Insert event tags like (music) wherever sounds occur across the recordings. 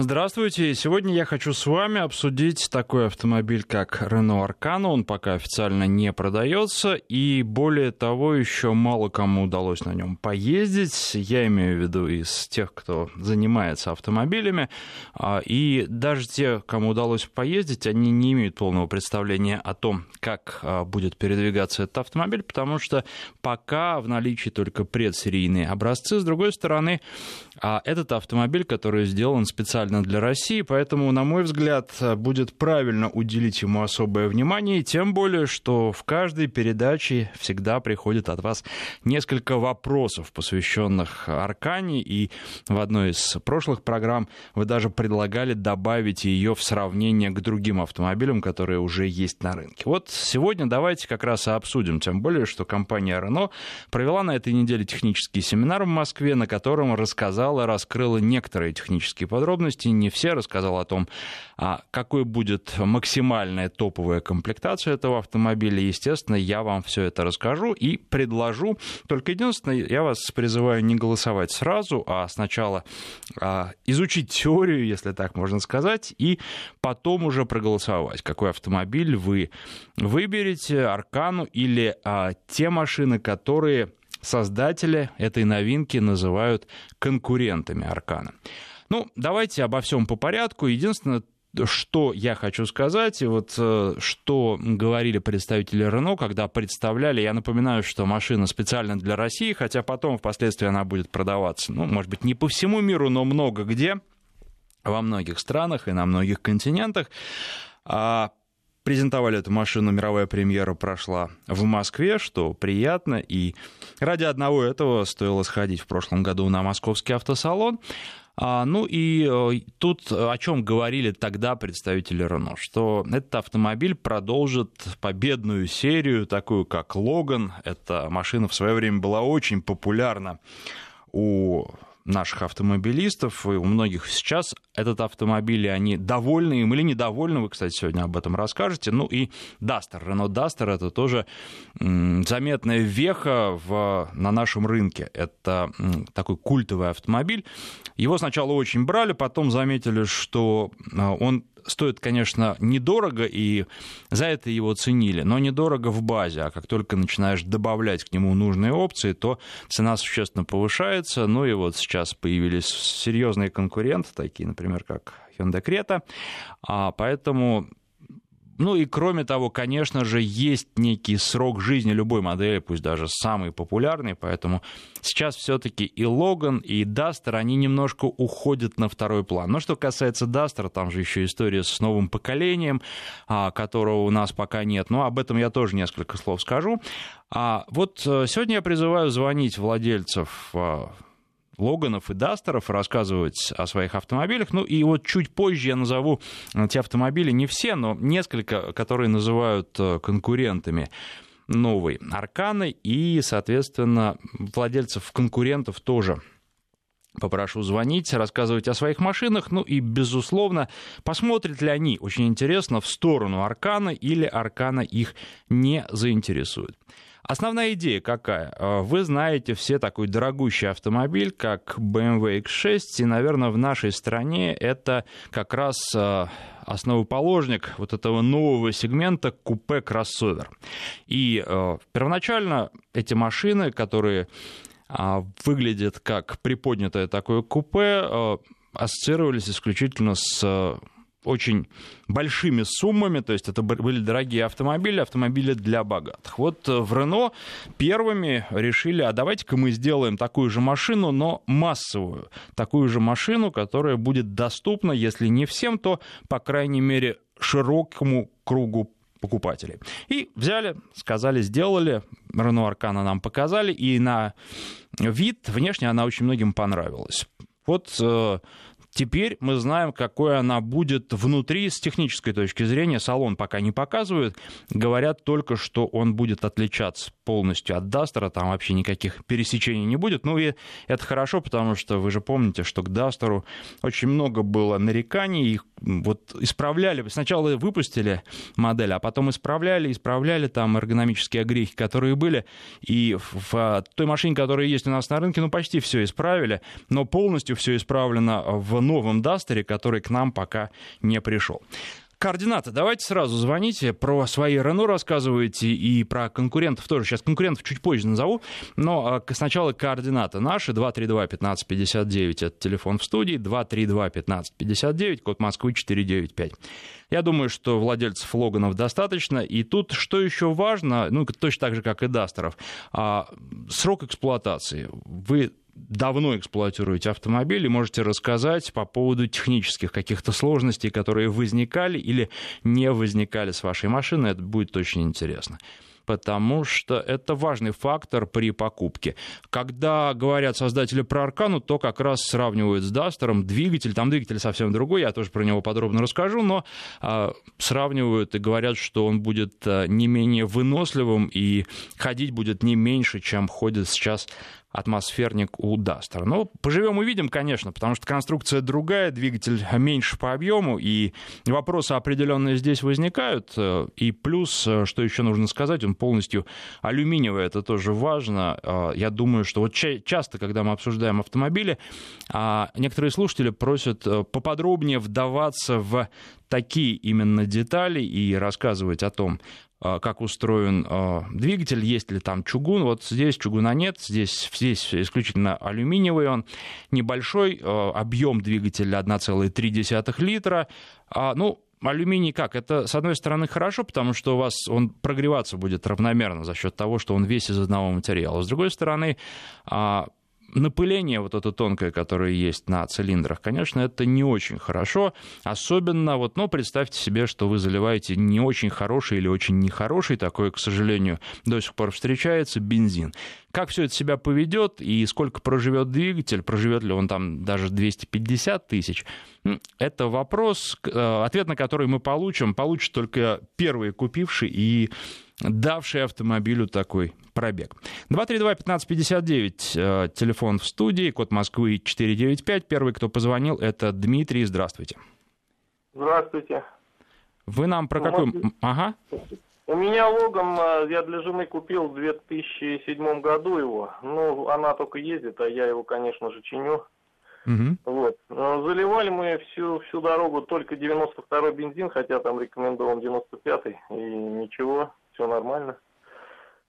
Здравствуйте. Сегодня я хочу с вами обсудить такой автомобиль, как Renault Arcana. Он пока официально не продается, и более того, еще мало кому удалось на нем поездить. Я имею в виду из тех, кто занимается автомобилями. А, и даже те, кому удалось поездить, они не имеют полного представления о том, как а, будет передвигаться этот автомобиль, потому что пока в наличии только предсерийные образцы. С другой стороны, а, этот автомобиль, который сделан специально специально для России, поэтому, на мой взгляд, будет правильно уделить ему особое внимание, тем более, что в каждой передаче всегда приходит от вас несколько вопросов, посвященных Аркане, и в одной из прошлых программ вы даже предлагали добавить ее в сравнение к другим автомобилям, которые уже есть на рынке. Вот сегодня давайте как раз и обсудим, тем более, что компания Renault провела на этой неделе технический семинар в Москве, на котором рассказала, раскрыла некоторые технические подробности, подробности не все, рассказал о том, а, какой будет максимальная топовая комплектация этого автомобиля. Естественно, я вам все это расскажу и предложу. Только единственное, я вас призываю не голосовать сразу, а сначала а, изучить теорию, если так можно сказать, и потом уже проголосовать, какой автомобиль вы выберете, Аркану или а, те машины, которые создатели этой новинки называют конкурентами Аркана. Ну, давайте обо всем по порядку. Единственное, что я хочу сказать, и вот э, что говорили представители Рено, когда представляли, я напоминаю, что машина специально для России, хотя потом впоследствии она будет продаваться, ну, может быть, не по всему миру, но много где, во многих странах и на многих континентах. А презентовали эту машину, мировая премьера прошла в Москве, что приятно, и ради одного этого стоило сходить в прошлом году на московский автосалон. А, ну и э, тут о чем говорили тогда представители Рено, что этот автомобиль продолжит победную серию, такую как Логан. Эта машина в свое время была очень популярна у наших автомобилистов, и у многих сейчас этот автомобиль, и они довольны им или недовольны, вы, кстати, сегодня об этом расскажете. Ну и Duster, Renault Duster, это тоже заметная веха в, на нашем рынке. Это такой культовый автомобиль. Его сначала очень брали, потом заметили, что а, он стоит, конечно, недорого, и за это его ценили, но недорого в базе, а как только начинаешь добавлять к нему нужные опции, то цена существенно повышается, ну и вот сейчас появились серьезные конкуренты, такие, например, как Hyundai Creta, а поэтому ну и кроме того, конечно же, есть некий срок жизни любой модели, пусть даже самый популярный, поэтому сейчас все-таки и Логан, и Дастер, они немножко уходят на второй план. Но что касается Дастера, там же еще история с новым поколением, а, которого у нас пока нет. Но об этом я тоже несколько слов скажу. А вот э, сегодня я призываю звонить владельцев а, Логанов и Дастеров рассказывать о своих автомобилях. Ну и вот чуть позже я назову те автомобили, не все, но несколько, которые называют э, конкурентами новой Арканы и, соответственно, владельцев конкурентов тоже попрошу звонить, рассказывать о своих машинах, ну и, безусловно, посмотрят ли они, очень интересно, в сторону Аркана или Аркана их не заинтересует. Основная идея какая? Э, вы знаете все такой дорогущий автомобиль, как BMW X6, и, наверное, в нашей стране это как раз э, основоположник вот этого нового сегмента купе-кроссовер. И э, первоначально эти машины, которые э, выглядят как приподнятое такое купе, ассоциировались исключительно с очень большими суммами, то есть это были дорогие автомобили, автомобили для богатых. Вот э, в Рено первыми решили, а давайте-ка мы сделаем такую же машину, но массовую, такую же машину, которая будет доступна, если не всем, то, по крайней мере, широкому кругу покупателей. И взяли, сказали, сделали, Renault Аркана нам показали, и на вид внешне она очень многим понравилась. Вот э, Теперь мы знаем, какой она будет внутри с технической точки зрения. Салон пока не показывают. Говорят только, что он будет отличаться полностью от Дастера. Там вообще никаких пересечений не будет. Ну и это хорошо, потому что вы же помните, что к Дастеру очень много было нареканий. Их вот исправляли. Сначала выпустили модель, а потом исправляли, исправляли там эргономические огрехи, которые были. И в той машине, которая есть у нас на рынке, ну почти все исправили. Но полностью все исправлено в в новом Дастере, который к нам пока не пришел. Координаты. Давайте сразу звоните, про свои Рено рассказывайте и про конкурентов тоже. Сейчас конкурентов чуть позже назову, но а, сначала координаты наши. 232-1559 это телефон в студии, 232-1559, код Москвы 495. Я думаю, что владельцев Логанов достаточно. И тут что еще важно, ну, точно так же, как и Дастеров, а, срок эксплуатации. Вы давно эксплуатируете автомобиль и можете рассказать по поводу технических каких-то сложностей, которые возникали или не возникали с вашей машиной. Это будет очень интересно потому что это важный фактор при покупке. Когда говорят создатели про Аркану, то как раз сравнивают с Дастером двигатель, там двигатель совсем другой, я тоже про него подробно расскажу, но э, сравнивают и говорят, что он будет э, не менее выносливым и ходить будет не меньше, чем ходит сейчас атмосферник у Дастера. Но поживем увидим, конечно, потому что конструкция другая, двигатель меньше по объему, и вопросы определенные здесь возникают. И плюс, что еще нужно сказать, он полностью алюминиевый, это тоже важно. Я думаю, что вот часто, когда мы обсуждаем автомобили, а, некоторые слушатели просят э, поподробнее вдаваться в такие именно детали и рассказывать о том, как устроен а, двигатель, есть ли там чугун. Вот здесь чугуна нет, здесь, здесь исключительно алюминиевый он, небольшой, а, объем двигателя 1,3 литра. Ну, алюминий как? Это, с одной стороны, хорошо, потому что у вас он прогреваться будет равномерно за счет того, что он весь из одного материала. С другой стороны, напыление вот это тонкое, которое есть на цилиндрах, конечно, это не очень хорошо. Особенно вот, ну, представьте себе, что вы заливаете не очень хороший или очень нехороший, такой, к сожалению, до сих пор встречается, бензин. Как все это себя поведет и сколько проживет двигатель, проживет ли он там даже 250 тысяч, это вопрос, э, ответ на который мы получим, получит только первый купивший и давший автомобилю такой пробег. 232-1559, э, телефон в студии, код Москвы 495. Первый, кто позвонил, это Дмитрий. Здравствуйте. Здравствуйте. Вы нам про какой... Ага. У меня Логан, э, я для жены купил в 2007 году его. Ну, она только ездит, а я его, конечно же, чиню. Угу. Вот. Заливали мы всю, всю дорогу только 92-й бензин, хотя там рекомендован 95-й, и ничего, все нормально.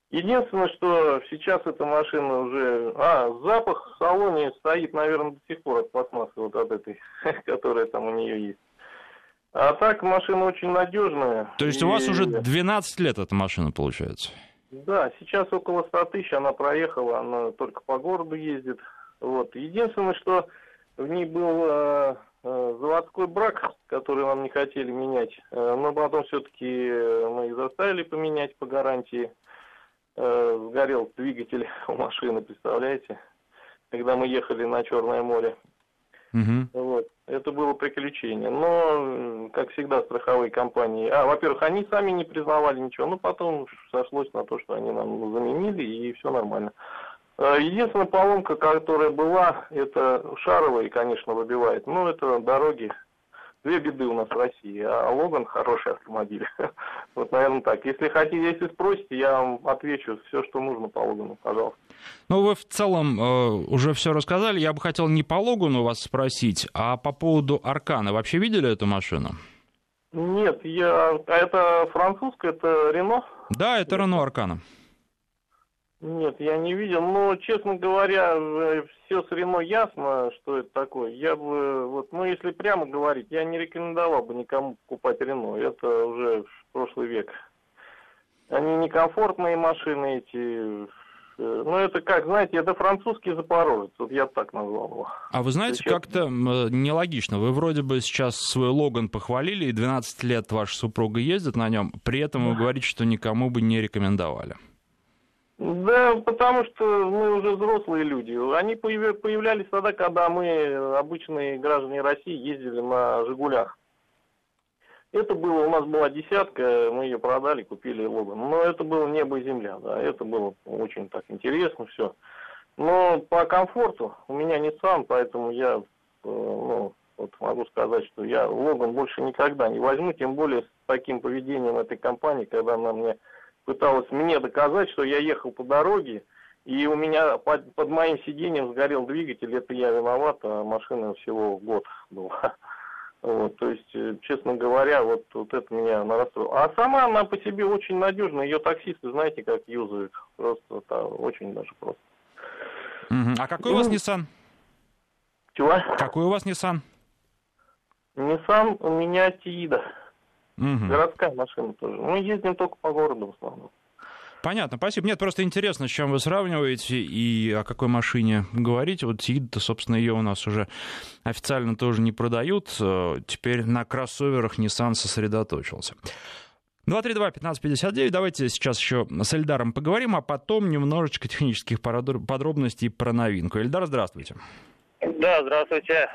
Единственное, что сейчас эта машина уже... А, запах в салоне стоит, наверное, до сих пор от пластмассы вот от этой, (laughs) которая там у нее есть. А так машина очень надежная. То есть и... у вас уже 12 лет эта машина получается? Да, сейчас около 100 тысяч она проехала, она только по городу ездит. Вот. Единственное, что в ней был э, э, заводской брак, который нам не хотели менять, э, но потом все-таки мы их заставили поменять по гарантии. Э, сгорел двигатель (laughs) у машины, представляете? Когда мы ехали на Черное море. Угу. Вот. Это было приключение. Но, как всегда, страховые компании... А, во-первых, они сами не признавали ничего, но потом сошлось на то, что они нам заменили, и все нормально. Э, единственная поломка, которая была, это шаровые, конечно, выбивает. Но это дороги. Две беды у нас в России, а Логан хороший автомобиль. (laughs) вот, наверное, так. Если хотите, если спросите, я вам отвечу все, что нужно по Логану, пожалуйста. Ну, вы в целом э, уже все рассказали. Я бы хотел не по Логану вас спросить, а по поводу Аркана. Вообще видели эту машину? Нет, я... А это французская, это Рено? Да, это Рено Аркана. Нет, я не видел, но, честно говоря, все с Рено ясно, что это такое. Я бы, вот, ну, если прямо говорить, я не рекомендовал бы никому покупать Рено. Это уже прошлый век. Они некомфортные машины эти. Ну, это как, знаете, это французский Запорожец, вот я так назвал его. А вы знаете, как-то нелогично. Вы вроде бы сейчас свой Логан похвалили, и 12 лет ваша супруга ездит на нем, при этом вы говорите, что никому бы не рекомендовали. Да, потому что мы уже взрослые люди. Они появлялись тогда, когда мы, обычные граждане России, ездили на «Жигулях». Это было, у нас была десятка, мы ее продали, купили Логан. Но это было небо и земля, да, это было очень так интересно все. Но по комфорту у меня не сам, поэтому я, э, ну, вот могу сказать, что я Логан больше никогда не возьму, тем более с таким поведением этой компании, когда она мне пыталась мне доказать, что я ехал по дороге, И у меня под, под моим сиденьем сгорел двигатель, это я виноват, а машина всего год была. Вот, то есть, э, честно говоря, вот, вот это меня расстроило. А сама она по себе очень надежная, ее таксисты, знаете, как юзают. Просто это очень даже просто. А какой ну, у вас ну, Nissan? Чего? Какой у вас Nissan? Nissan у меня Тиида. Угу. Городская машина тоже. Мы ездим только по городу в основном. Понятно, спасибо. Нет, просто интересно, с чем вы сравниваете и о какой машине говорите. Вот Тиида, собственно, ее у нас уже официально тоже не продают. Теперь на кроссоверах Nissan сосредоточился. 232-1559. Давайте сейчас еще с Эльдаром поговорим, а потом немножечко технических подробностей про новинку. Эльдар, здравствуйте. Да, здравствуйте.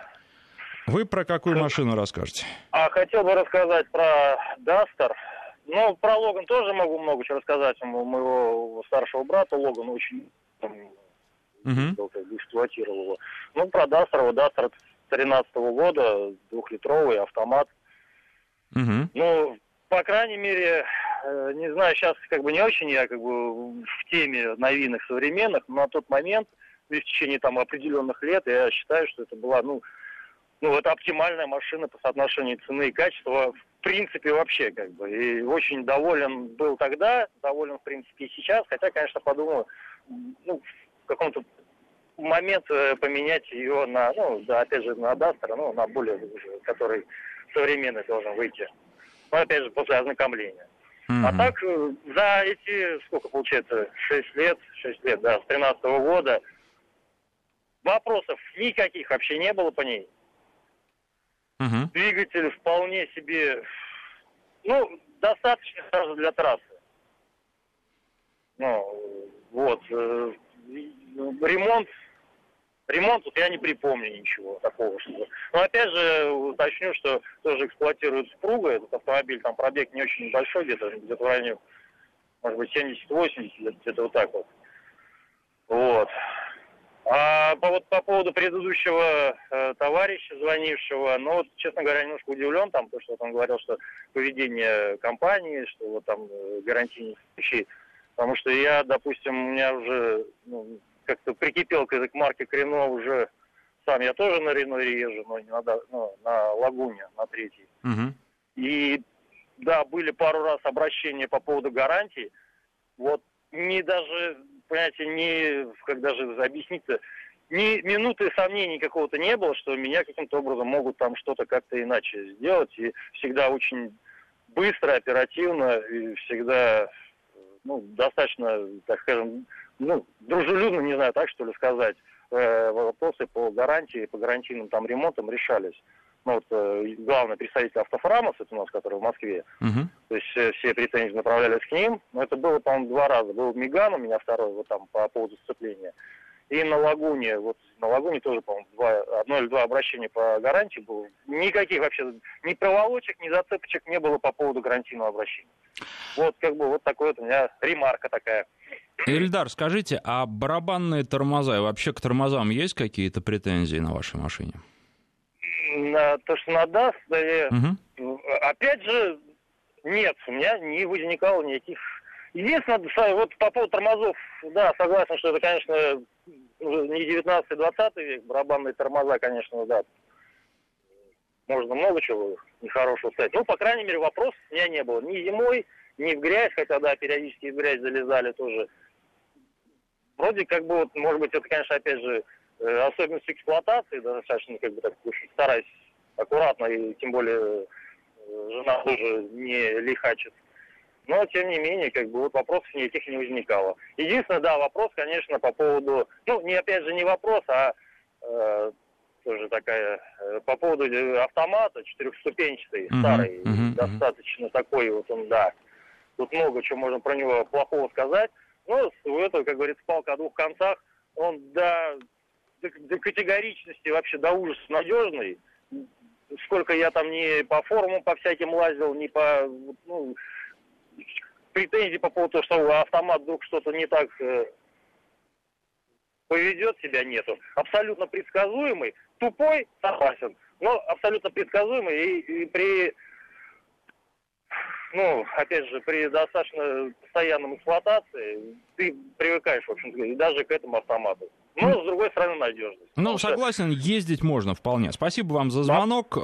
Вы про какую машину расскажете? А хотел бы рассказать про Duster. Ну, про Логан тоже могу много чего рассказать. У моего старшего брата Логан очень угу. эксплуатировал его. Ну, про Дастер, вот Дастер 13 года, двухлитровый автомат. Угу. Ну, по крайней мере, э, не знаю, сейчас как бы не очень я как бы в теме новинок современных, но на тот момент, в течение там определенных лет, я считаю, что это была, ну, ну, это оптимальная машина по соотношению цены и качества, в принципе, вообще, как бы. И очень доволен был тогда, доволен, в принципе, и сейчас, хотя, конечно, подумаю, ну, в каком-то момент э, поменять ее на, ну, да, опять же, на Дастер, ну, на более, который современный должен выйти. Ну, опять же, после ознакомления. Mm-hmm. А так, э, за эти, сколько получается, 6 лет, 6 лет, да, с 13 года, вопросов никаких вообще не было по ней. Угу. Двигатель вполне себе, ну, достаточно даже для трассы. Ну, вот. Э, ремонт, ремонт, вот я не припомню ничего такого. Что... Но опять же, уточню, что тоже эксплуатирует спруга, этот автомобиль, там пробег не очень большой, где-то где в районе, может быть, 70-80, где-то вот так вот. Вот. А по, вот, по поводу предыдущего э, товарища, звонившего, ну, вот, честно говоря, немножко удивлен там, потому что вот он говорил, что поведение компании, что вот там э, гарантийные случаи, потому что я, допустим, у меня уже ну, как-то прикипел к, к марке Крено уже сам, я тоже на Рено езжу, но не на, ну, на Лагуне, на третьей. Угу. И да, были пару раз обращения по поводу гарантии, вот не даже понимаете, не, как даже объяснить-то, ни минуты сомнений какого-то не было, что меня каким-то образом могут там что-то как-то иначе сделать. И всегда очень быстро, оперативно, и всегда ну, достаточно, так скажем, ну, дружелюбно, не знаю, так что ли сказать, э, вопросы по гарантии, по гарантийным там ремонтам решались ну, вот, э, главный представитель автофрамос, это у нас, который в Москве, угу. то есть все претензии направлялись к ним, но это было, по-моему, два раза. Был Миган у меня второй, вот там, по поводу сцепления. И на Лагуне, вот на Лагуне тоже, по-моему, два, одно или два обращения по гарантии было. Никаких вообще, ни проволочек, ни зацепочек не было по поводу гарантийного обращения. Вот, как бы, вот такой вот у меня ремарка такая. Ильдар, скажите, а барабанные тормоза, вообще к тормозам есть какие-то претензии на вашей машине? То, что да, угу. опять же, нет, у меня не возникало никаких... Единственное, вот по поводу тормозов, да, согласен, что это, конечно, не 19-20 век, барабанные тормоза, конечно, да, можно много чего нехорошего сказать. Ну, по крайней мере, вопросов у меня не было. Ни зимой, ни в грязь, хотя, да, периодически в грязь залезали тоже. Вроде как бы, вот, может быть, это, конечно, опять же, Э, особенность эксплуатации, достаточно как бы так стараюсь аккуратно, и тем более э, жена тоже не лихачит. Но, тем не менее, как бы вот вопросов никаких не возникало. Единственное, да, вопрос, конечно, по поводу, ну, не опять же не вопрос, а э, тоже такая, э, по поводу автомата четырехступенчатый, uh-huh, старый, uh-huh, достаточно uh-huh. такой вот он, да. Тут много чего можно про него плохого сказать. Но у этого, как говорится, палка о двух концах. Он, да, до, до категоричности вообще до ужаса надежный. Сколько я там не по форумам по всяким лазил, не по ну, претензий по поводу того, что автомат вдруг что-то не так э, поведет себя нету. Абсолютно предсказуемый, тупой, согласен, но абсолютно предсказуемый и, и при ну, опять же, при достаточно постоянном эксплуатации ты привыкаешь, в общем-то, даже к этому автомату. Но, с другой стороны, надежность. Ну, согласен, ездить можно вполне. Спасибо вам за звонок.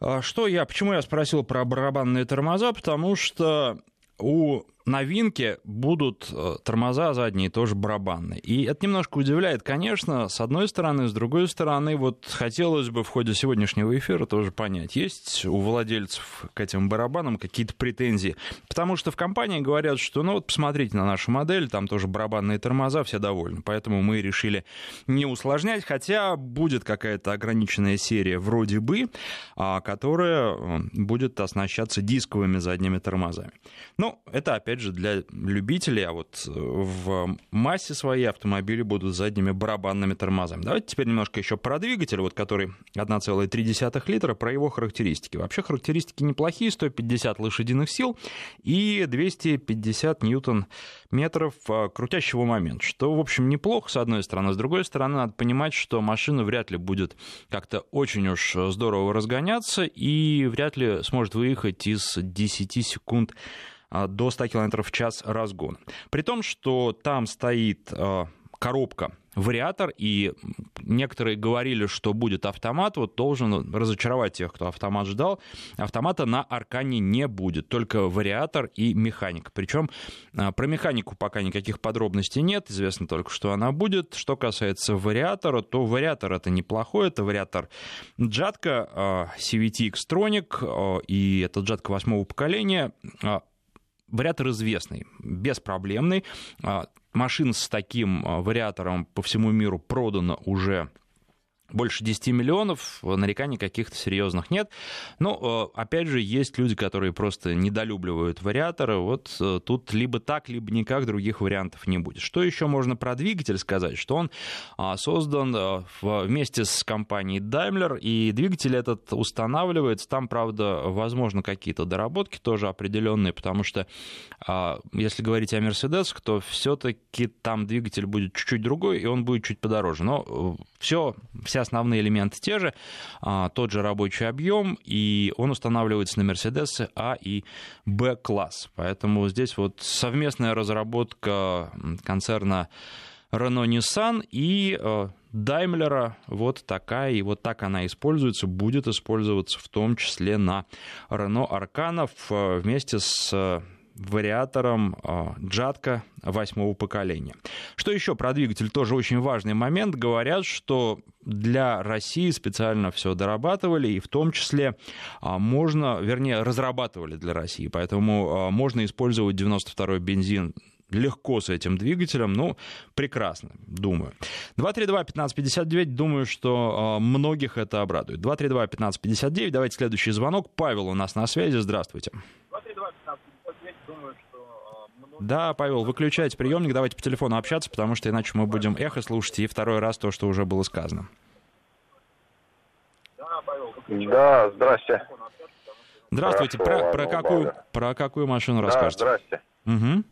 Да. Что я, почему я спросил про барабанные тормоза? Потому что у новинки будут э, тормоза задние тоже барабанные. И это немножко удивляет, конечно, с одной стороны, с другой стороны, вот хотелось бы в ходе сегодняшнего эфира тоже понять, есть у владельцев к этим барабанам какие-то претензии. Потому что в компании говорят, что ну вот посмотрите на нашу модель, там тоже барабанные тормоза, все довольны. Поэтому мы решили не усложнять, хотя будет какая-то ограниченная серия вроде бы, а, которая э, будет оснащаться дисковыми задними тормозами. Ну, это опять опять же, для любителей, а вот э, в массе своей автомобили будут задними барабанными тормозами. Давайте теперь немножко еще про двигатель, вот который 1,3 литра, про его характеристики. Вообще характеристики неплохие, 150 лошадиных сил и 250 ньютон-метров э, крутящего момента, что, в общем, неплохо, с одной стороны. С другой стороны, надо понимать, что машина вряд ли будет как-то очень уж здорово разгоняться и вряд ли сможет выехать из 10 секунд а, до 100 км в час разгон. При том, что там стоит а, коробка вариатор, и некоторые говорили, что будет автомат, вот должен разочаровать тех, кто автомат ждал. Автомата на Аркане не будет, только вариатор и механика. Причем а, про механику пока никаких подробностей нет, известно только, что она будет. Что касается вариатора, то вариатор это неплохой, это вариатор Джатка CVT Xtronic, и это Джатка восьмого поколения вариатор известный, беспроблемный. А, машин с таким а, вариатором по всему миру продано уже больше 10 миллионов, нареканий каких-то серьезных нет. Но, э, опять же, есть люди, которые просто недолюбливают вариаторы. Вот э, тут либо так, либо никак, других вариантов не будет. Что еще можно про двигатель сказать? Что он а, создан э, вместе с компанией Daimler, и двигатель этот устанавливается. Там, правда, возможно, какие-то доработки тоже определенные, потому что, а, если говорить о Mercedes, то все-таки там двигатель будет чуть-чуть другой, и он будет чуть подороже. Но все, вся основные элементы те же, а, тот же рабочий объем, и он устанавливается на Mercedes А и Б класс. Поэтому здесь вот совместная разработка концерна Renault Nissan и Даймлера вот такая, и вот так она используется, будет использоваться в том числе на Renault Арканов вместе с вариатором Джатка восьмого поколения. Что еще про двигатель? Тоже очень важный момент. Говорят, что для России специально все дорабатывали, и в том числе а, можно, вернее, разрабатывали для России, поэтому а, можно использовать 92-й бензин легко с этим двигателем, ну, прекрасно, думаю. 232-1559, думаю, что э, многих это обрадует. 232-1559, давайте следующий звонок. Павел у нас на связи, здравствуйте. 232-1559, думаю, да, Павел, выключайте приемник, давайте по телефону общаться, потому что иначе мы будем эхо слушать и второй раз то, что уже было сказано. Да, здрасте. Здравствуйте. Про, про, какую, про какую машину да, расскажете? здрасте. Угу.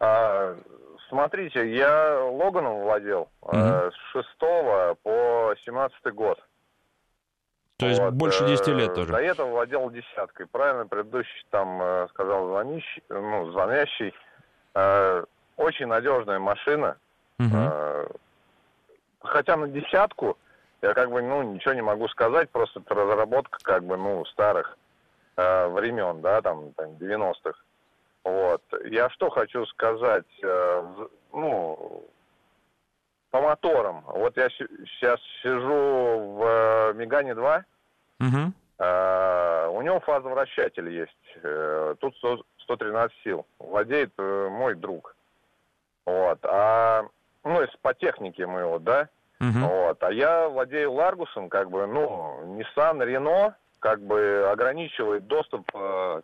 А, смотрите, я Логаном владел угу. с 6 по 17 год. То есть вот. больше 10 лет э, тоже. До этого владел десяткой. Правильно, предыдущий там э, сказал звонящий, ну, звонящий. Э, очень надежная машина. Угу. Хотя на десятку я как бы, ну, ничего не могу сказать, просто это разработка как бы, ну, старых э, времен, да, там, там 90-х. Вот. Я что хочу сказать, э, ну, по моторам. Вот я сейчас сижу в Мегане 2, Угу. А, у него фазовращатель есть. Э, тут 100, 113 сил. Владеет э, мой друг. Вот. А, ну, если по технике мы его, да? Угу. Вот. А я владею Ларгусом, как бы, ну, Nissan, Renault, как бы ограничивает доступ э,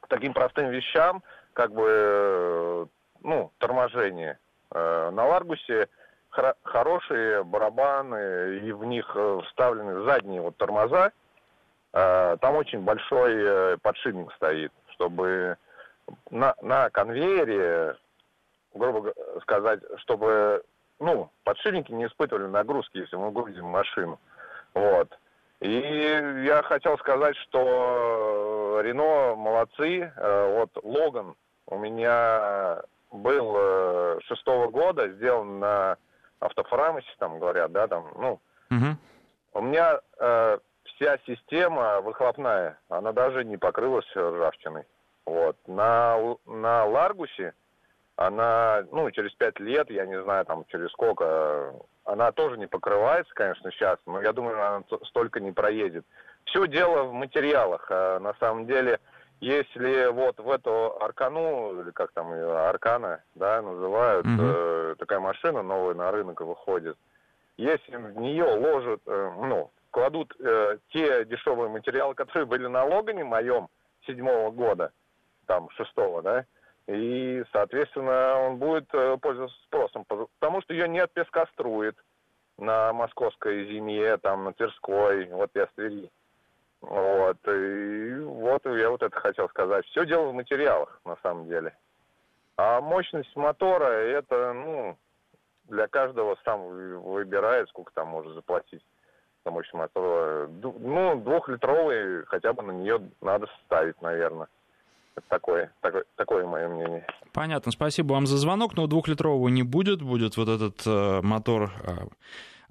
к таким простым вещам, как бы, э, ну, торможение. Э, на Ларгусе хор- хорошие барабаны, и в них э, вставлены задние вот тормоза, Э, там очень большой э, подшипник стоит, чтобы на, на конвейере, грубо сказать, чтобы ну, подшипники не испытывали нагрузки, если мы грузим машину. Вот. И я хотел сказать, что Рено молодцы. Вот Логан у меня был шестого года, сделан на автофрамосе, там говорят, да, там, ну, угу. у меня э, вся система выхлопная, она даже не покрылась ржавчиной. Вот. На, на Ларгусе она, ну, через пять лет, я не знаю, там, через сколько, она тоже не покрывается, конечно, сейчас, но я думаю, она столько не проедет. Все дело в материалах. А на самом деле, если вот в эту Аркану, или как там ее, Аркана, да, называют, угу. э, такая машина новая на рынок выходит, если в нее ложат, э, ну, кладут э, те дешевые материалы, которые были на Логане моем седьмого года, там, шестого, да, и, соответственно, он будет э, пользоваться спросом, потому что ее не отпескострует на московской зиме, там, на Тверской, вот я с Твери. Вот, и вот я вот это хотел сказать. Все дело в материалах, на самом деле. А мощность мотора, это, ну, для каждого сам выбирает, сколько там может заплатить за мощность мотора. Ну, двухлитровый хотя бы на нее надо ставить, наверное. Такое, такое, такое мое мнение. Понятно, спасибо вам за звонок, но двухлитрового не будет, будет вот этот э, мотор э,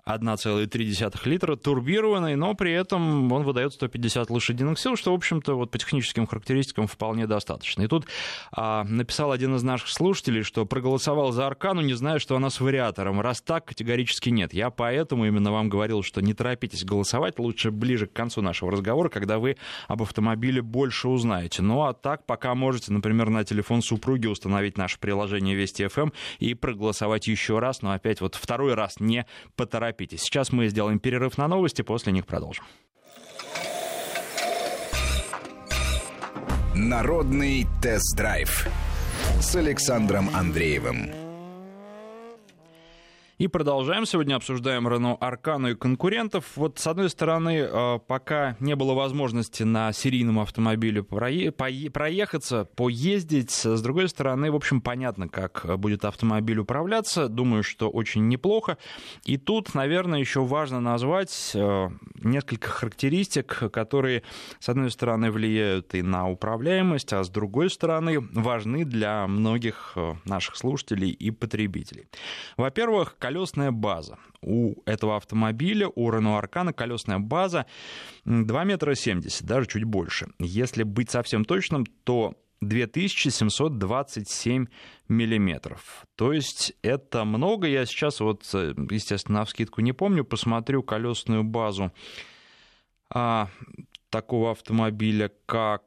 1,3 литра, турбированный, но при этом он выдает 150 лошадиных сил, что, в общем-то, вот по техническим характеристикам вполне достаточно. И тут а, написал один из наших слушателей, что проголосовал за Аркану, не зная, что она с вариатором. Раз так, категорически нет. Я поэтому именно вам говорил, что не торопитесь голосовать, лучше ближе к концу нашего разговора, когда вы об автомобиле больше узнаете. Ну а так, пока можете, например, на телефон супруги установить наше приложение Вести ФМ и проголосовать еще раз, но опять вот второй раз не поторопитесь торопитесь. Сейчас мы сделаем перерыв на новости, после них продолжим. Народный тест-драйв с Александром Андреевым. И продолжаем. Сегодня обсуждаем Renault Аркану и конкурентов. Вот, с одной стороны, э, пока не было возможности на серийном автомобиле проехаться, поездить. С другой стороны, в общем, понятно, как будет автомобиль управляться. Думаю, что очень неплохо. И тут, наверное, еще важно назвать э, несколько характеристик, которые, с одной стороны, влияют и на управляемость, а с другой стороны, важны для многих э, наших слушателей и потребителей. Во-первых, колесная база. У этого автомобиля, у Renault Arcana колесная база 2 метра 70, даже чуть больше. Если быть совсем точным, то 2727 миллиметров. То есть это много. Я сейчас вот, естественно, на вскидку не помню, посмотрю колесную базу а, такого автомобиля, как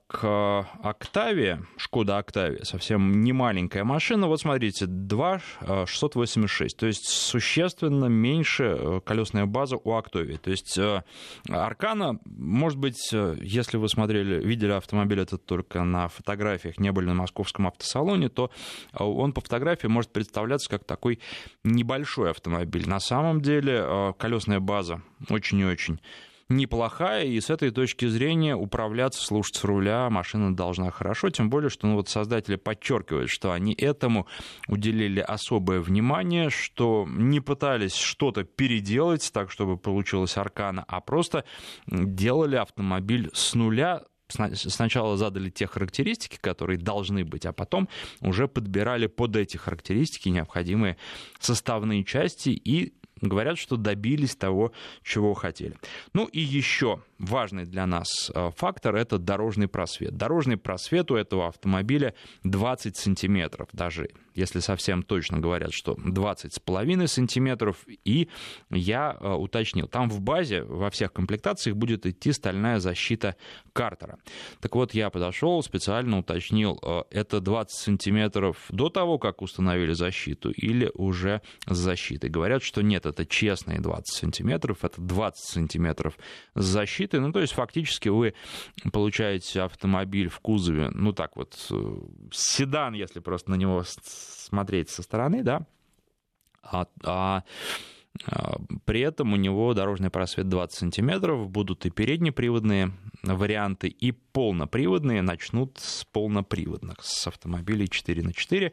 Октавия, Шкода Октавия, совсем не маленькая машина. Вот смотрите, 2 686, то есть существенно меньше э, колесная база у Октавии. То есть э, Аркана, может быть, э, если вы смотрели, видели автомобиль этот только на фотографиях, не были на московском автосалоне, то он по фотографии может представляться как такой небольшой автомобиль. На самом деле колесная база очень и очень неплохая, и с этой точки зрения управляться, слушать с руля машина должна хорошо, тем более, что ну, вот создатели подчеркивают, что они этому уделили особое внимание, что не пытались что-то переделать так, чтобы получилась аркана, а просто делали автомобиль с нуля, сначала задали те характеристики, которые должны быть, а потом уже подбирали под эти характеристики необходимые составные части и говорят, что добились того, чего хотели. Ну и еще важный для нас э, фактор – это дорожный просвет. Дорожный просвет у этого автомобиля 20 сантиметров, даже если совсем точно говорят, что 20 с половиной сантиметров, и я э, уточнил, там в базе во всех комплектациях будет идти стальная защита картера. Так вот, я подошел, специально уточнил, э, это 20 сантиметров до того, как установили защиту, или уже с защитой. Говорят, что нет, это честные 20 сантиметров, это 20 сантиметров с защитой, ну, то есть фактически вы получаете автомобиль в кузове, ну, так вот, э, седан, если просто на него смотреть со стороны, да, а, а, а при этом у него дорожный просвет 20 сантиметров, будут и переднеприводные варианты, и полноприводные начнут с полноприводных, с автомобилей 4 на 4.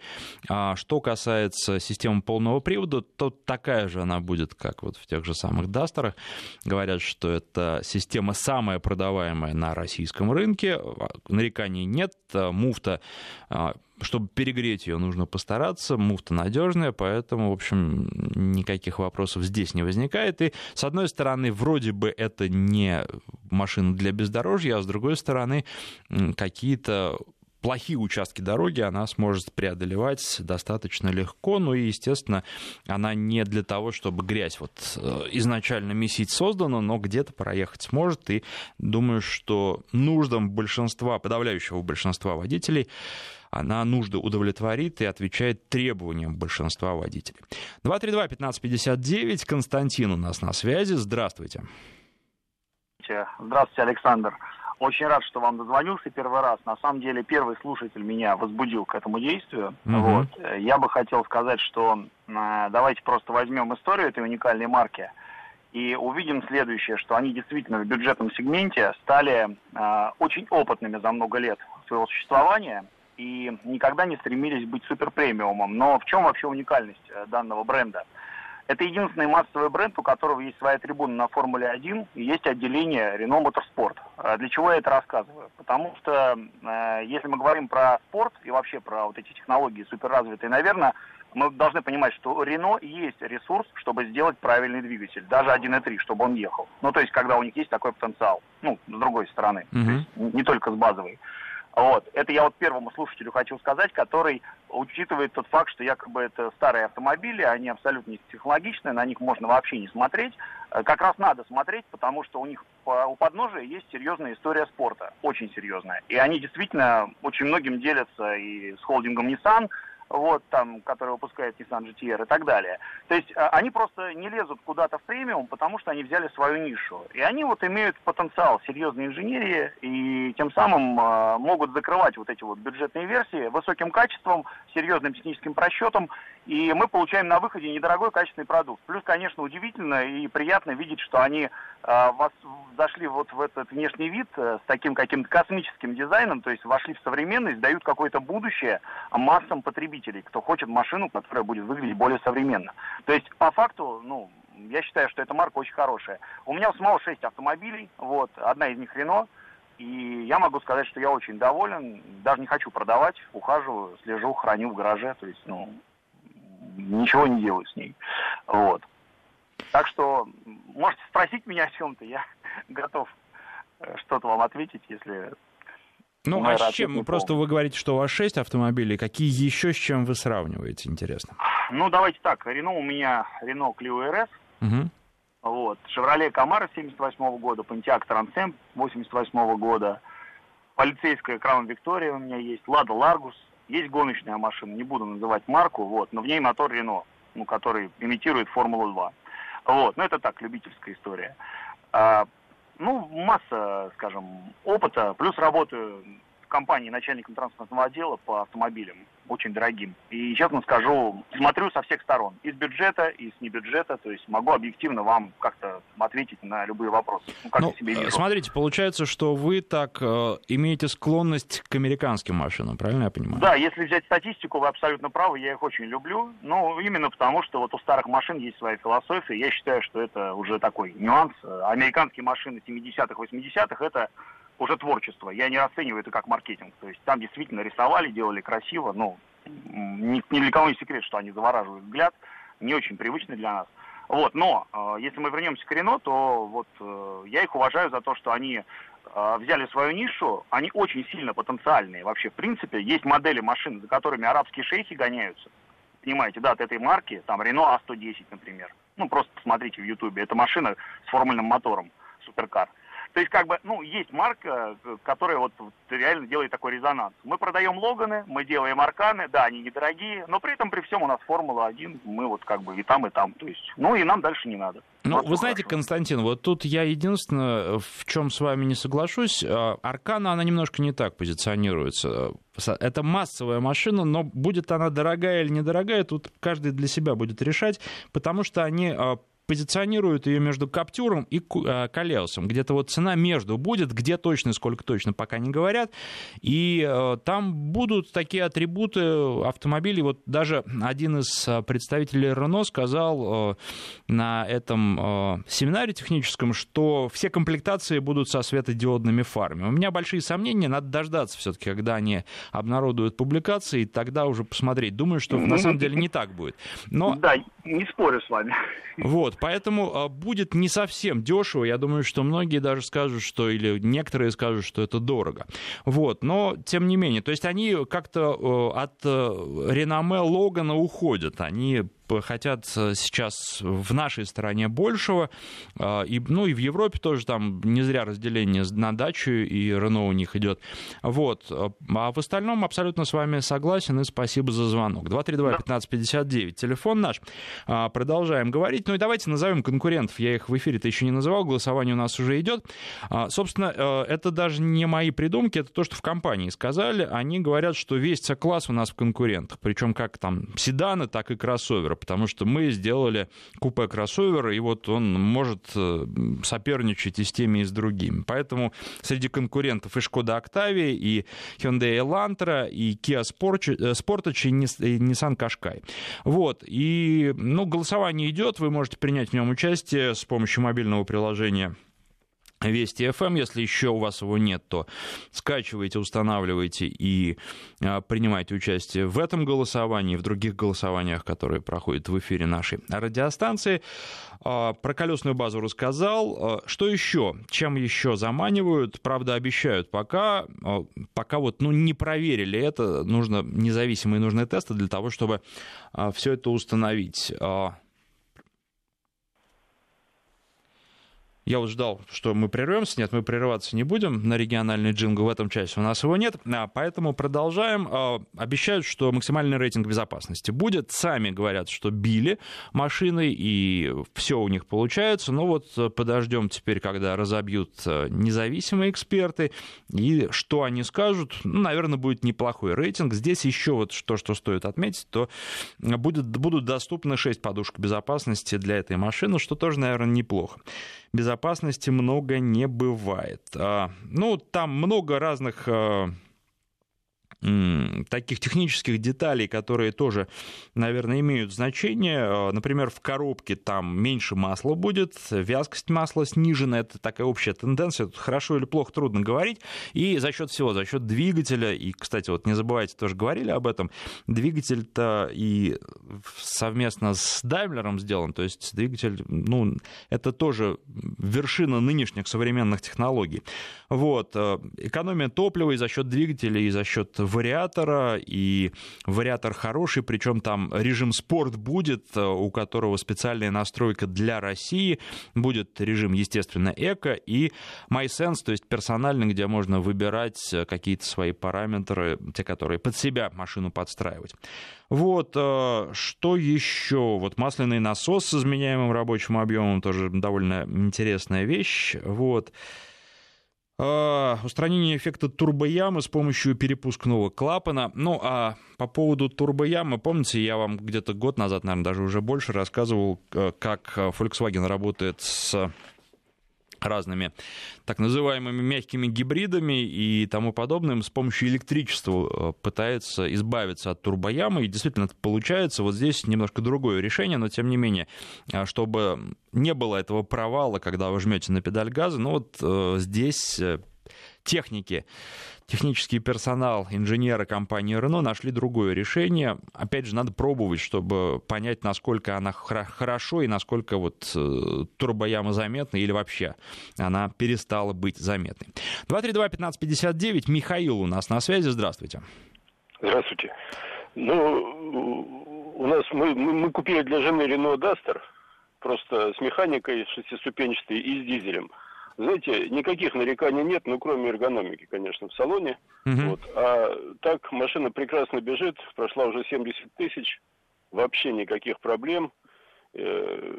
А что касается системы полного привода, то такая же она будет, как вот в тех же самых Дастерах. Говорят, что эта система самая продаваемая на российском рынке. Нареканий нет. Муфта а, чтобы перегреть ее, нужно постараться. Муфта надежная, поэтому, в общем, никаких вопросов здесь не возникает. И, с одной стороны, вроде бы это не машина для бездорожья, а с другой стороны, какие-то плохие участки дороги она сможет преодолевать достаточно легко. Ну и, естественно, она не для того, чтобы грязь вот э, изначально месить создана, но где-то проехать сможет. И думаю, что нуждам большинства, подавляющего большинства водителей она нужды удовлетворит и отвечает требованиям большинства водителей. 232-1559, Константин у нас на связи. Здравствуйте. Здравствуйте, Александр. Очень рад, что вам дозвонился первый раз. На самом деле, первый слушатель меня возбудил к этому действию. Угу. Вот. Я бы хотел сказать, что э, давайте просто возьмем историю этой уникальной марки и увидим следующее, что они действительно в бюджетном сегменте стали э, очень опытными за много лет своего существования и никогда не стремились быть супер премиумом. Но в чем вообще уникальность э, данного бренда? Это единственный массовый бренд, у которого есть своя трибуна на Формуле 1 и есть отделение Renault Motorsport. А для чего я это рассказываю? Потому что э, если мы говорим про спорт и вообще про вот эти технологии суперразвитые, наверное, мы должны понимать, что у Renault есть ресурс, чтобы сделать правильный двигатель, даже 1.3, чтобы он ехал. Ну, то есть, когда у них есть такой потенциал, ну, с другой стороны, mm-hmm. то есть, не только с базовой. Вот. Это я вот первому слушателю хочу сказать, который учитывает тот факт, что якобы это старые автомобили, они абсолютно не технологичные, на них можно вообще не смотреть. Э, как раз надо смотреть, потому что у них у подножия есть серьезная история спорта, очень серьезная. И они действительно очень многим делятся и с холдингом Nissan, вот там, который выпускает Nissan GTR и так далее. То есть а, они просто не лезут куда-то в премиум, потому что они взяли свою нишу. И они вот имеют потенциал серьезной инженерии и тем самым э, могут закрывать вот эти вот бюджетные версии высоким качеством, серьезным техническим просчетом, и мы получаем на выходе недорогой качественный продукт. Плюс, конечно, удивительно и приятно видеть, что они э, вас зашли вот в этот внешний вид э, с таким каким-то космическим дизайном, то есть вошли в современность, дают какое-то будущее массам потребителей, кто хочет машину, которая будет выглядеть более современно. То есть, по факту, ну, я считаю, что эта марка очень хорошая. У меня у самого 6 автомобилей, вот, одна из них Рено, и я могу сказать, что я очень доволен, даже не хочу продавать, ухаживаю, слежу, храню в гараже, то есть, ну, ничего не делаю с ней. Вот. Так что можете спросить меня о чем-то, я (laughs) готов э, что-то вам ответить, если... Ну, а с чем? Просто вы говорите, что у вас 6 автомобилей. Какие еще с чем вы сравниваете, интересно? Ну, давайте так. Рено у меня Рено Clio RS. Угу. Вот. Chevrolet Camaro 78 -го года, Pontiac Transam 88 -го года, полицейская Crown Victoria у меня есть, Lada Largus есть гоночная машина, не буду называть марку, вот, но в ней мотор Рено, ну, который имитирует Формулу-2. Вот, ну это так, любительская история. А, ну, масса, скажем, опыта, плюс работаю компании начальником транспортного отдела по автомобилям очень дорогим. И честно скажу, смотрю со всех сторон. Из бюджета, из небюджета. То есть могу объективно вам как-то ответить на любые вопросы. Ну, как ну, себе вижу. Смотрите, получается, что вы так э, имеете склонность к американским машинам, правильно я понимаю? Да, если взять статистику, вы абсолютно правы, я их очень люблю. Ну, именно потому, что вот у старых машин есть своя философия. Я считаю, что это уже такой нюанс. Американские машины 70-х, 80-х это уже творчество. Я не расцениваю это как маркетинг. То есть там действительно рисовали, делали красиво. Ну, ни, ни для кого не секрет, что они завораживают взгляд. Не очень привычный для нас. Вот, но э, если мы вернемся к Рено, то вот э, я их уважаю за то, что они э, взяли свою нишу, они очень сильно потенциальные. Вообще, в принципе, есть модели машин, за которыми арабские шейхи гоняются. Понимаете, да, от этой марки, там Рено А110, например. Ну, просто посмотрите в Ютубе. Это машина с формульным мотором, суперкар. То есть, как бы, ну, есть марка, которая вот, вот реально делает такой резонанс. Мы продаем Логаны, мы делаем Арканы, да, они недорогие, но при этом при всем у нас Формула-1, мы вот как бы и там, и там. То есть, ну, и нам дальше не надо. Ну, вы знаете, хорошо. Константин, вот тут я единственное, в чем с вами не соглашусь, а, Аркана, она немножко не так позиционируется. Это массовая машина, но будет она дорогая или недорогая, тут каждый для себя будет решать, потому что они а, позиционируют ее между Каптюром и э, Калеусом. Где-то вот цена между будет, где точно, сколько точно, пока не говорят. И э, там будут такие атрибуты автомобилей. Вот даже один из э, представителей Рено сказал на этом семинаре техническом, что все комплектации будут со светодиодными фарами. У меня большие сомнения, надо дождаться все-таки, когда они обнародуют публикации, и тогда уже посмотреть. Думаю, что на самом деле не так будет. Но... Да, не спорю с вами. Вот, поэтому а, будет не совсем дешево. Я думаю, что многие даже скажут, что, или некоторые скажут, что это дорого. Вот, но тем не менее, то есть они как-то от э, реноме Логана уходят. Они хотят э, сейчас в нашей стране большего, а, и, ну и в Европе тоже там не зря разделение на дачу, и Рено у них идет. Вот. А в остальном абсолютно с вами согласен, и спасибо за звонок. 232-1559, телефон наш. Продолжаем говорить. Ну и давайте назовем конкурентов. Я их в эфире-то еще не называл, голосование у нас уже идет. Собственно, э, это даже не мои придумки, это то, что в компании сказали. Они говорят, что весь класс у нас в конкурентах. Причем как там седаны, так и кроссоверы кроссовера, потому что мы сделали купе кроссовера, и вот он может э, соперничать и с теми, и с другими. Поэтому среди конкурентов и Шкода Октавия, и Hyundai Elantra, и Kia Sportage, и Nissan Qashqai. Вот, и, ну, голосование идет, вы можете принять в нем участие с помощью мобильного приложения Вести FM. Если еще у вас его нет, то скачивайте, устанавливайте и а, принимайте участие в этом голосовании, в других голосованиях, которые проходят в эфире нашей радиостанции. А, про колесную базу рассказал. А, что еще? Чем еще заманивают? Правда, обещают пока. Пока вот ну, не проверили это. Нужно независимые нужные тесты для того, чтобы все это установить. Я вот ждал, что мы прервемся. Нет, мы прерываться не будем на региональный джингл в этом часе. У нас его нет, а, поэтому продолжаем. А, обещают, что максимальный рейтинг безопасности будет. Сами говорят, что били машины, и все у них получается. Но вот подождем теперь, когда разобьют а, независимые эксперты, и что они скажут. Ну, наверное, будет неплохой рейтинг. Здесь еще вот то, что стоит отметить, то будет, будут доступны 6 подушек безопасности для этой машины, что тоже, наверное, неплохо безопасности много не бывает. А, ну, там много разных а, таких технических деталей, которые тоже, наверное, имеют значение. А, например, в коробке там меньше масла будет, вязкость масла снижена, это такая общая тенденция. Тут хорошо или плохо трудно говорить. И за счет всего, за счет двигателя, и, кстати, вот не забывайте, тоже говорили об этом, двигатель-то и совместно с Даймлером сделан, то есть двигатель, ну, это тоже вершина нынешних современных технологий. Вот. Э, экономия топлива и за счет двигателя, и за счет вариатора, и вариатор хороший, причем там режим спорт будет, э, у которого специальная настройка для России, будет режим, естественно, эко, и MySense, то есть персональный, где можно выбирать э, какие-то свои параметры, те, которые под себя машину подстраивать. Вот, что еще? Вот масляный насос с изменяемым рабочим объемом, тоже довольно интересная вещь. Вот. А, устранение эффекта турбоямы с помощью перепускного клапана. Ну, а по поводу турбоямы, помните, я вам где-то год назад, наверное, даже уже больше рассказывал, э, как Volkswagen работает с разными так называемыми мягкими гибридами и тому подобным с помощью электричества э, пытается избавиться от турбоямы, и действительно получается. Вот здесь немножко другое решение, но тем не менее, э, чтобы не было этого провала, когда вы жмете на педаль газа, ну вот э, здесь техники технический персонал, инженеры компании Renault нашли другое решение. Опять же, надо пробовать, чтобы понять, насколько она хорошо и насколько вот э, турбояма заметна или вообще она перестала быть заметной. 232-1559, Михаил у нас на связи, здравствуйте. Здравствуйте. Ну, у нас мы, мы, мы купили для жены Renault Duster, просто с механикой шестиступенчатой и с дизелем. Знаете, никаких нареканий нет, ну, кроме эргономики, конечно, в салоне. Угу. Вот. А так машина прекрасно бежит, прошла уже 70 тысяч, вообще никаких проблем. Э,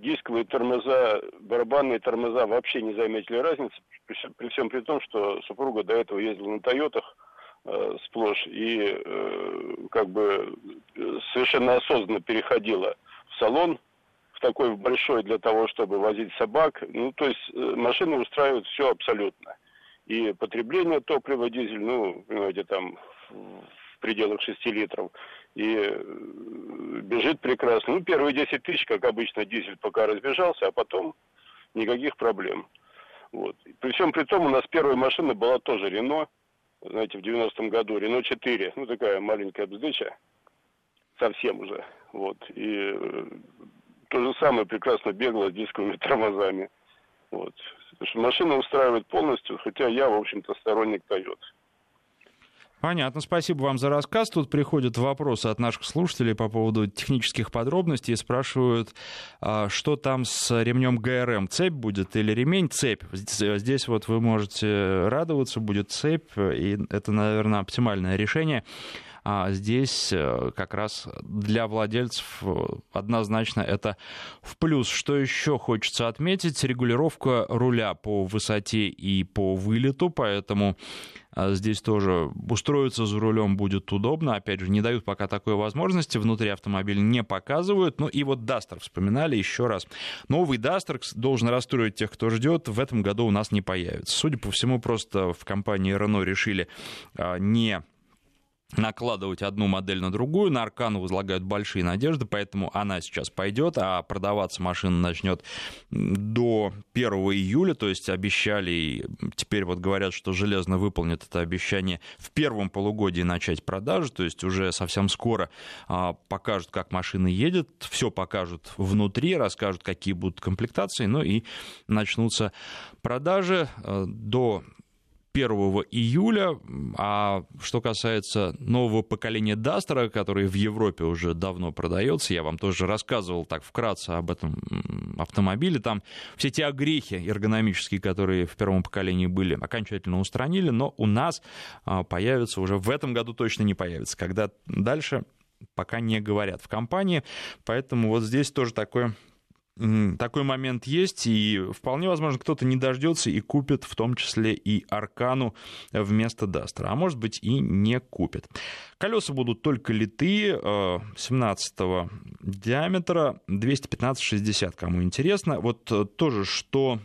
дисковые тормоза, барабанные тормоза вообще не заметили разницы, при, при всем при том, что супруга до этого ездила на Тойотах э, сплошь и э, как бы совершенно осознанно переходила в салон, такой большой для того, чтобы возить собак. Ну, то есть э, машины устраивают все абсолютно. И потребление топлива дизель, ну, понимаете, там в пределах 6 литров. И э, бежит прекрасно. Ну, первые 10 тысяч, как обычно, дизель пока разбежался, а потом никаких проблем. Вот. При при том, у нас первая машина была тоже Рено, знаете, в 90-м году, Рено 4, ну, такая маленькая бздыча, совсем уже, вот, и э, то же самое прекрасно бегала дисковыми (laughs) тормозами, вот. Машина устраивает полностью, хотя я, в общем-то, сторонник Toyota. Понятно, спасибо вам за рассказ. Тут приходят вопросы от наших слушателей по поводу технических подробностей и спрашивают, а, что там с ремнем ГРМ, цепь будет или ремень, цепь. Здесь вот вы можете радоваться, будет цепь, и это, наверное, оптимальное решение. А здесь э, как раз для владельцев э, однозначно это в плюс. Что еще хочется отметить? Регулировка руля по высоте и по вылету, поэтому э, Здесь тоже устроиться за рулем будет удобно. Опять же, не дают пока такой возможности. Внутри автомобиля не показывают. Ну и вот Дастер вспоминали еще раз. Новый Дастер должен расстроить тех, кто ждет. В этом году у нас не появится. Судя по всему, просто в компании Renault решили не накладывать одну модель на другую. На Аркану возлагают большие надежды, поэтому она сейчас пойдет, а продаваться машина начнет до 1 июля, то есть обещали, теперь вот говорят, что железно выполнят это обещание в первом полугодии начать продажи, то есть уже совсем скоро а, покажут, как машина едет, все покажут внутри, расскажут, какие будут комплектации, ну и начнутся продажи а, до 1 июля. А что касается нового поколения Дастера, который в Европе уже давно продается, я вам тоже рассказывал так вкратце об этом автомобиле. Там все те огрехи эргономические, которые в первом поколении были, окончательно устранили, но у нас а, появится уже в этом году точно не появится. Когда дальше пока не говорят в компании, поэтому вот здесь тоже такое такой момент есть, и вполне возможно, кто-то не дождется и купит в том числе и Аркану вместо Дастера, а может быть и не купит. Колеса будут только литые, 17 э, диаметра, 215-60, кому интересно. Вот э, тоже, что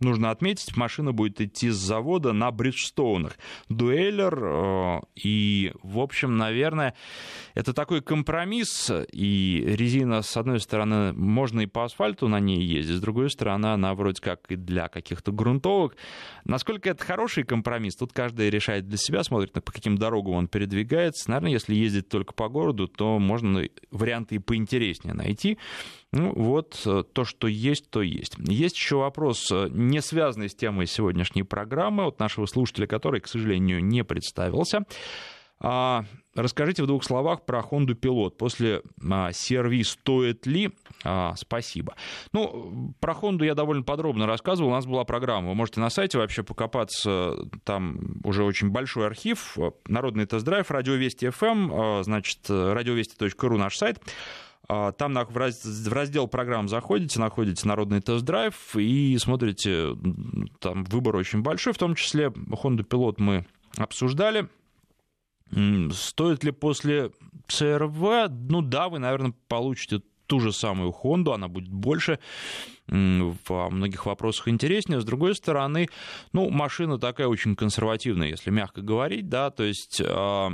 нужно отметить, машина будет идти с завода на бриджстоунах. Дуэллер, э, и, в общем, наверное, это такой компромисс, и резина, с одной стороны, можно и по асфальту на ней ездить, с другой стороны, она вроде как и для каких-то грунтовок. Насколько это хороший компромисс, тут каждый решает для себя, смотрит, по каким дорогам он передвигается. Наверное, если ездить только по городу, то можно варианты и поинтереснее найти. Ну вот э, то, что есть, то есть. Есть еще вопрос, э, не связанный с темой сегодняшней программы, от нашего слушателя, который, к сожалению, не представился. А, расскажите в двух словах про Honda Pilot. После а, CRV стоит ли? А, спасибо. Ну, про Honda я довольно подробно рассказывал. У нас была программа. Вы можете на сайте вообще покопаться. Там уже очень большой архив. Народный тест-драйв, радиовести FM, эм, значит, радиовести.ру наш сайт. А, там в раздел программ заходите, находите народный тест-драйв и смотрите, там выбор очень большой, в том числе Honda Pilot мы обсуждали. Стоит ли после CRV? Ну да, вы, наверное, получите ту же самую Honda, она будет больше, во многих вопросах интереснее. С другой стороны, ну, машина такая очень консервативная, если мягко говорить, да, то есть а,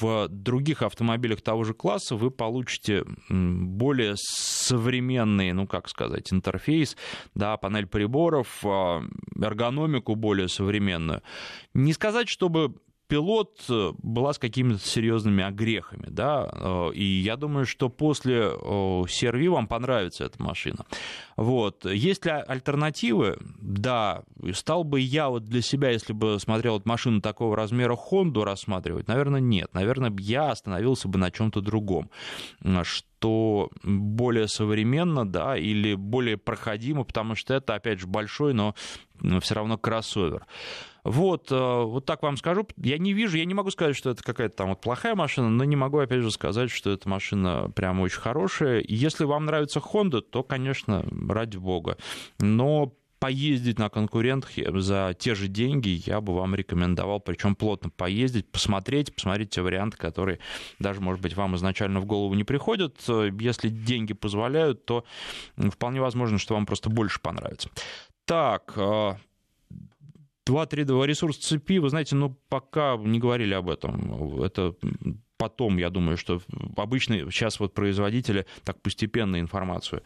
в других автомобилях того же класса вы получите более современный, ну, как сказать, интерфейс, да, панель приборов, а, эргономику более современную. Не сказать, чтобы пилот э, была с какими-то серьезными огрехами, да, э, и я думаю, что после CRV вам понравится эта машина. Вот. Есть ли альтернативы? Да. Стал бы я вот для себя, если бы смотрел вот машину такого размера Honda рассматривать? Наверное, нет. Наверное, я остановился бы на чем-то другом, что более современно, да, или более проходимо, потому что это, опять же, большой, но все равно кроссовер. Вот, э, вот так вам скажу. Я не вижу, я не могу сказать, что это какая-то там вот плохая машина, но не могу, опять же, сказать, что эта машина прям очень хорошая. Если вам нравится Honda, то, конечно, ради бога. Но поездить на конкурентах за те же деньги я бы вам рекомендовал, причем плотно поездить, посмотреть, посмотреть те варианты, которые даже, может быть, вам изначально в голову не приходят. Если деньги позволяют, то вполне возможно, что вам просто больше понравится. Так, 2-3 ресурс цепи, вы знаете, ну, пока не говорили об этом. Это потом, я думаю, что обычно сейчас вот производители так постепенно информацию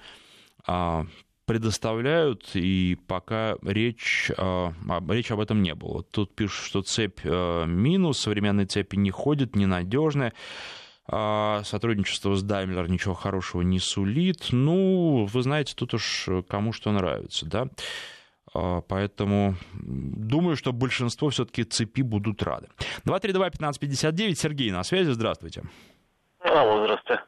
а, предоставляют, и пока речь, а, речь об этом не было. Тут пишут, что цепь а, минус, современные цепи не ходят, ненадежная. Сотрудничество с Daimler ничего хорошего не сулит. Ну, вы знаете, тут уж кому что нравится, да. А, поэтому думаю, что большинство все-таки цепи будут рады. 232-1559, Сергей на связи, здравствуйте. Алло, здравствуйте.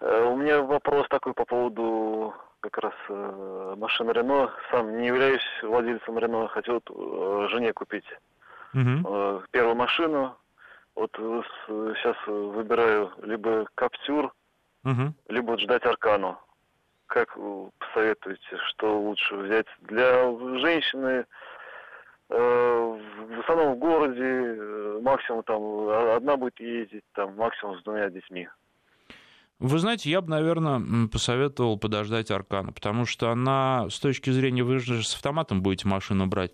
Э, у меня вопрос такой по поводу как раз э, машины Рено. Сам не являюсь владельцем Рено, хотел э, жене купить угу. первую машину. Вот сейчас выбираю либо Каптюр, угу. либо ждать Аркану как посоветуете, что лучше взять для женщины? Э, в основном в городе э, максимум там одна будет ездить, там максимум с двумя детьми. Вы знаете, я бы, наверное, посоветовал подождать Аркана, потому что она, с точки зрения, вы же с автоматом будете машину брать.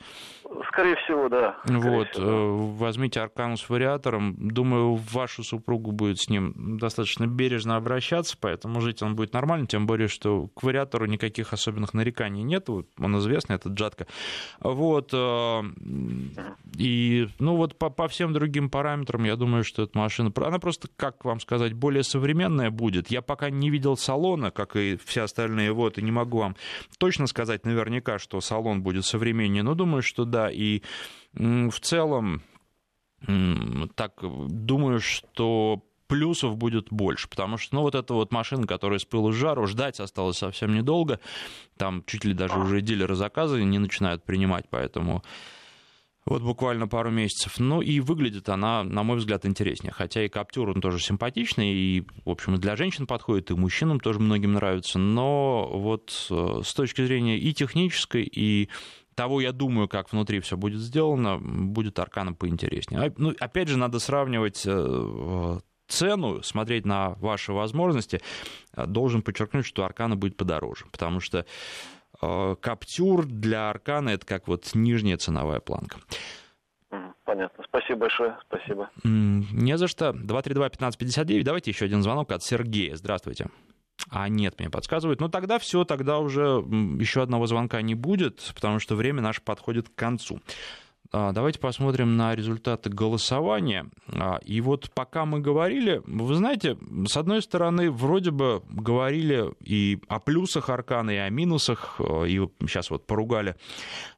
Скорее всего, да. Скорее вот, всего. Э, возьмите Аркану с вариатором. Думаю, вашу супругу будет с ним достаточно бережно обращаться, поэтому жить он будет нормально, тем более, что к вариатору никаких особенных нареканий нет. Он известный, этот Джатка. Вот. Э, и, ну, вот по, по всем другим параметрам, я думаю, что эта машина, она просто, как вам сказать, более современная будет будет. Я пока не видел салона, как и все остальные, вот, и не могу вам точно сказать наверняка, что салон будет современнее, но думаю, что да, и в целом так думаю, что плюсов будет больше, потому что, ну, вот эта вот машина, которая с пылу с жару, ждать осталось совсем недолго, там чуть ли даже уже дилеры заказы не начинают принимать, поэтому вот буквально пару месяцев. Ну и выглядит она, на мой взгляд, интереснее. Хотя и Каптюр, он тоже симпатичный, и, в общем, и для женщин подходит, и мужчинам тоже многим нравится. Но вот э, с точки зрения и технической, и того, я думаю, как внутри все будет сделано, будет Аркана поинтереснее. А, ну, опять же, надо сравнивать э, цену, смотреть на ваши возможности. Должен подчеркнуть, что Аркана будет подороже, потому что Э, Каптюр для Аркана это как вот нижняя ценовая планка. Понятно. Спасибо большое. Спасибо. Не за что. 232-1559. Давайте еще один звонок от Сергея. Здравствуйте. А нет, мне подсказывают. Ну тогда все, тогда уже еще одного звонка не будет, потому что время наше подходит к концу. А, давайте посмотрим на результаты голосования. А, и вот пока мы говорили, вы знаете, с одной стороны, вроде бы говорили и о плюсах Аркана, и о минусах, а, и сейчас вот поругали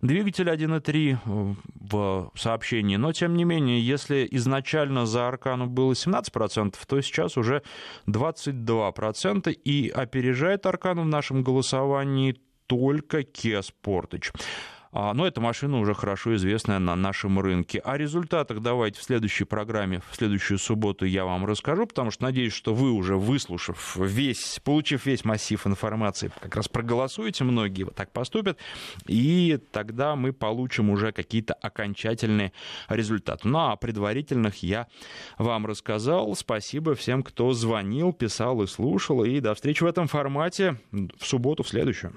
двигатель 1.3 в сообщении, но тем не менее, если изначально за Аркану было 17%, то сейчас уже 22%, и опережает Аркану в нашем голосовании только Kia Sportage. А, но эта машина уже хорошо известная на нашем рынке. О результатах давайте в следующей программе, в следующую субботу я вам расскажу, потому что надеюсь, что вы уже выслушав весь, получив весь массив информации, как раз проголосуете, многие вот так поступят, и тогда мы получим уже какие-то окончательные результаты. Ну, а предварительных я вам рассказал. Спасибо всем, кто звонил, писал и слушал, и до встречи в этом формате в субботу, в следующую.